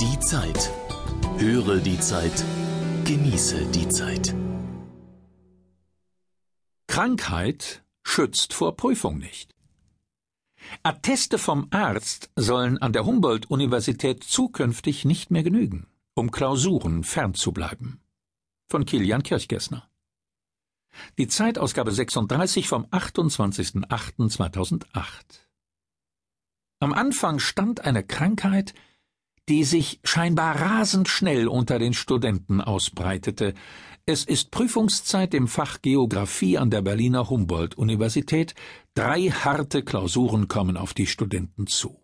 Die Zeit. Höre die Zeit. Genieße die Zeit. Krankheit schützt vor Prüfung nicht. Atteste vom Arzt sollen an der Humboldt-Universität zukünftig nicht mehr genügen, um Klausuren fernzubleiben. Von Kilian Kirchgessner. Die Zeitausgabe 36 vom 28.08.2008. Am Anfang stand eine Krankheit, die sich scheinbar rasend schnell unter den Studenten ausbreitete. Es ist Prüfungszeit im Fach Geographie an der Berliner Humboldt-Universität. Drei harte Klausuren kommen auf die Studenten zu.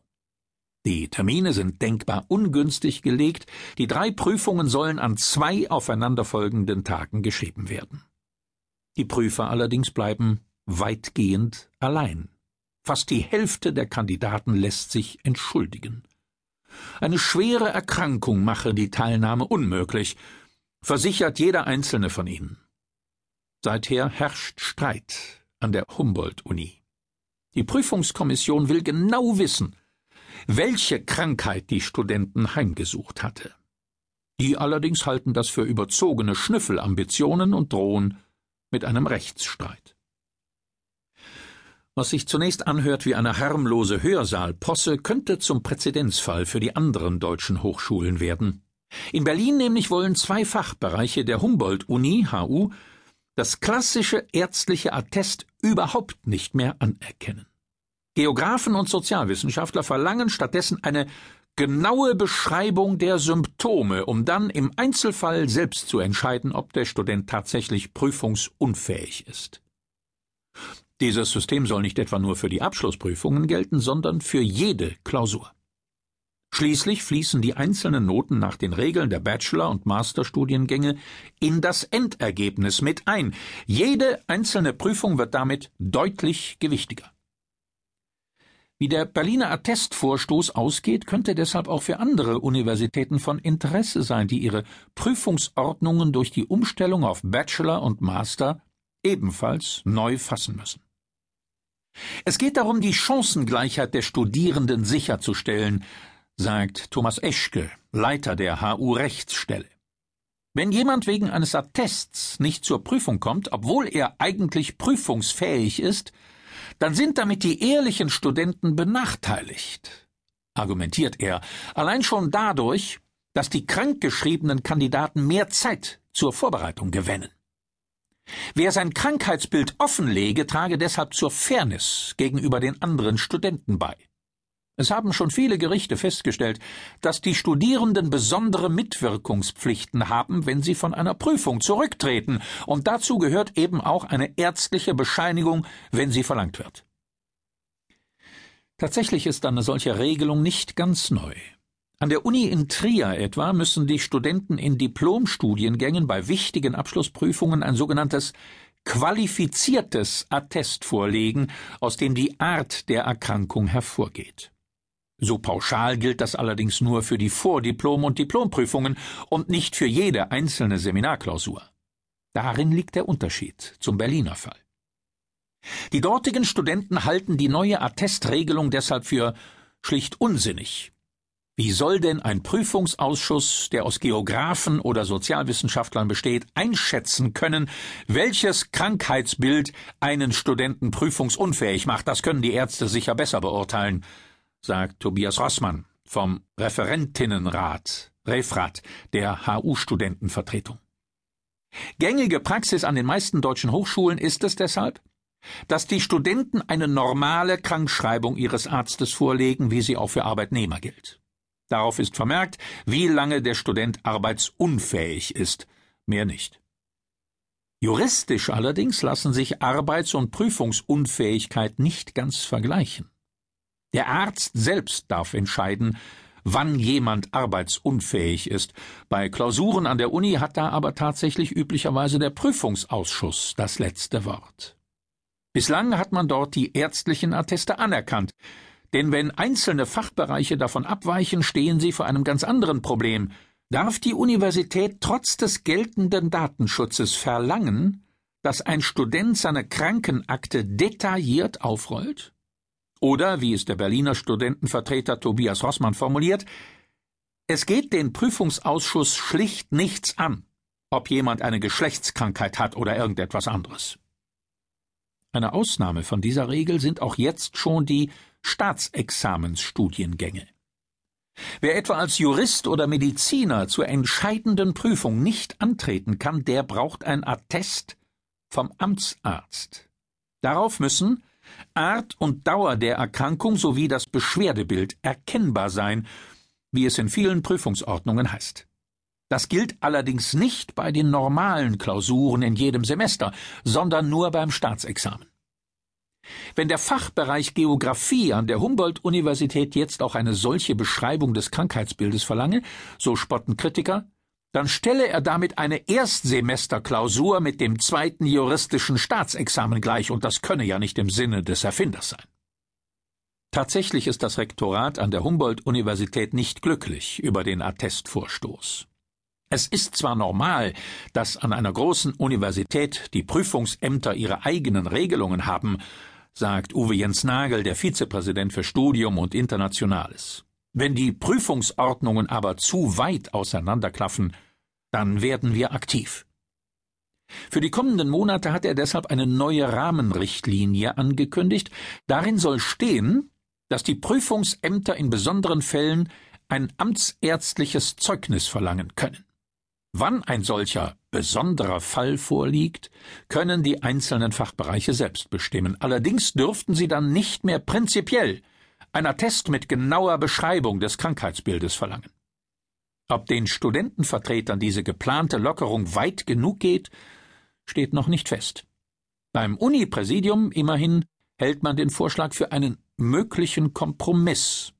Die Termine sind denkbar ungünstig gelegt. Die drei Prüfungen sollen an zwei aufeinanderfolgenden Tagen geschrieben werden. Die Prüfer allerdings bleiben weitgehend allein. Fast die Hälfte der Kandidaten lässt sich entschuldigen. Eine schwere Erkrankung mache die Teilnahme unmöglich, versichert jeder einzelne von ihnen. Seither herrscht Streit an der Humboldt-Uni. Die Prüfungskommission will genau wissen, welche Krankheit die Studenten heimgesucht hatte. Die allerdings halten das für überzogene Schnüffelambitionen und drohen mit einem Rechtsstreit. Was sich zunächst anhört wie eine harmlose Hörsaalposse, könnte zum Präzedenzfall für die anderen deutschen Hochschulen werden. In Berlin nämlich wollen zwei Fachbereiche der Humboldt-Uni HU das klassische ärztliche Attest überhaupt nicht mehr anerkennen. Geographen und Sozialwissenschaftler verlangen stattdessen eine genaue Beschreibung der Symptome, um dann im Einzelfall selbst zu entscheiden, ob der Student tatsächlich prüfungsunfähig ist. Dieses System soll nicht etwa nur für die Abschlussprüfungen gelten, sondern für jede Klausur. Schließlich fließen die einzelnen Noten nach den Regeln der Bachelor- und Masterstudiengänge in das Endergebnis mit ein. Jede einzelne Prüfung wird damit deutlich gewichtiger. Wie der Berliner Attestvorstoß ausgeht, könnte deshalb auch für andere Universitäten von Interesse sein, die ihre Prüfungsordnungen durch die Umstellung auf Bachelor und Master ebenfalls neu fassen müssen. Es geht darum, die Chancengleichheit der Studierenden sicherzustellen, sagt Thomas Eschke, Leiter der HU Rechtsstelle. Wenn jemand wegen eines Attests nicht zur Prüfung kommt, obwohl er eigentlich prüfungsfähig ist, dann sind damit die ehrlichen Studenten benachteiligt, argumentiert er, allein schon dadurch, dass die krankgeschriebenen Kandidaten mehr Zeit zur Vorbereitung gewinnen. Wer sein Krankheitsbild offenlege, trage deshalb zur Fairness gegenüber den anderen Studenten bei. Es haben schon viele Gerichte festgestellt, dass die Studierenden besondere Mitwirkungspflichten haben, wenn sie von einer Prüfung zurücktreten, und dazu gehört eben auch eine ärztliche Bescheinigung, wenn sie verlangt wird. Tatsächlich ist eine solche Regelung nicht ganz neu. An der Uni in Trier etwa müssen die Studenten in Diplomstudiengängen bei wichtigen Abschlussprüfungen ein sogenanntes qualifiziertes Attest vorlegen, aus dem die Art der Erkrankung hervorgeht. So pauschal gilt das allerdings nur für die Vordiplom- und Diplomprüfungen und nicht für jede einzelne Seminarklausur. Darin liegt der Unterschied zum Berliner Fall. Die dortigen Studenten halten die neue Attestregelung deshalb für schlicht unsinnig wie soll denn ein Prüfungsausschuss, der aus Geographen oder Sozialwissenschaftlern besteht, einschätzen können, welches Krankheitsbild einen Studenten prüfungsunfähig macht? Das können die Ärzte sicher besser beurteilen, sagt Tobias Rossmann vom Referentinnenrat, Refrat, der HU-Studentenvertretung. Gängige Praxis an den meisten deutschen Hochschulen ist es deshalb, dass die Studenten eine normale Krankschreibung ihres Arztes vorlegen, wie sie auch für Arbeitnehmer gilt. Darauf ist vermerkt, wie lange der Student arbeitsunfähig ist, mehr nicht. Juristisch allerdings lassen sich Arbeits- und Prüfungsunfähigkeit nicht ganz vergleichen. Der Arzt selbst darf entscheiden, wann jemand arbeitsunfähig ist. Bei Klausuren an der Uni hat da aber tatsächlich üblicherweise der Prüfungsausschuss das letzte Wort. Bislang hat man dort die ärztlichen Atteste anerkannt, denn wenn einzelne Fachbereiche davon abweichen, stehen sie vor einem ganz anderen Problem. Darf die Universität trotz des geltenden Datenschutzes verlangen, dass ein Student seine Krankenakte detailliert aufrollt? Oder, wie es der Berliner Studentenvertreter Tobias Rossmann formuliert, Es geht den Prüfungsausschuss schlicht nichts an, ob jemand eine Geschlechtskrankheit hat oder irgendetwas anderes. Eine Ausnahme von dieser Regel sind auch jetzt schon die Staatsexamensstudiengänge. Wer etwa als Jurist oder Mediziner zur entscheidenden Prüfung nicht antreten kann, der braucht ein Attest vom Amtsarzt. Darauf müssen Art und Dauer der Erkrankung sowie das Beschwerdebild erkennbar sein, wie es in vielen Prüfungsordnungen heißt. Das gilt allerdings nicht bei den normalen Klausuren in jedem Semester, sondern nur beim Staatsexamen. Wenn der Fachbereich Geographie an der Humboldt-Universität jetzt auch eine solche Beschreibung des Krankheitsbildes verlange, so spotten Kritiker, dann stelle er damit eine Erstsemesterklausur mit dem zweiten juristischen Staatsexamen gleich, und das könne ja nicht im Sinne des Erfinders sein. Tatsächlich ist das Rektorat an der Humboldt-Universität nicht glücklich über den Attestvorstoß. Es ist zwar normal, dass an einer großen Universität die Prüfungsämter ihre eigenen Regelungen haben, sagt Uwe Jens Nagel, der Vizepräsident für Studium und Internationales. Wenn die Prüfungsordnungen aber zu weit auseinanderklaffen, dann werden wir aktiv. Für die kommenden Monate hat er deshalb eine neue Rahmenrichtlinie angekündigt. Darin soll stehen, dass die Prüfungsämter in besonderen Fällen ein amtsärztliches Zeugnis verlangen können. Wann ein solcher besonderer Fall vorliegt, können die einzelnen Fachbereiche selbst bestimmen. Allerdings dürften sie dann nicht mehr prinzipiell ein Attest mit genauer Beschreibung des Krankheitsbildes verlangen. Ob den Studentenvertretern diese geplante Lockerung weit genug geht, steht noch nicht fest. Beim Uni-Präsidium immerhin hält man den Vorschlag für einen möglichen Kompromiss.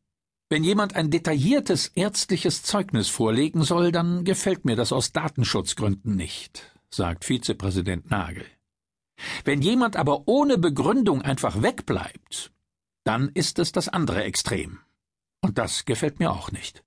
Wenn jemand ein detailliertes ärztliches Zeugnis vorlegen soll, dann gefällt mir das aus Datenschutzgründen nicht, sagt Vizepräsident Nagel. Wenn jemand aber ohne Begründung einfach wegbleibt, dann ist es das andere Extrem. Und das gefällt mir auch nicht.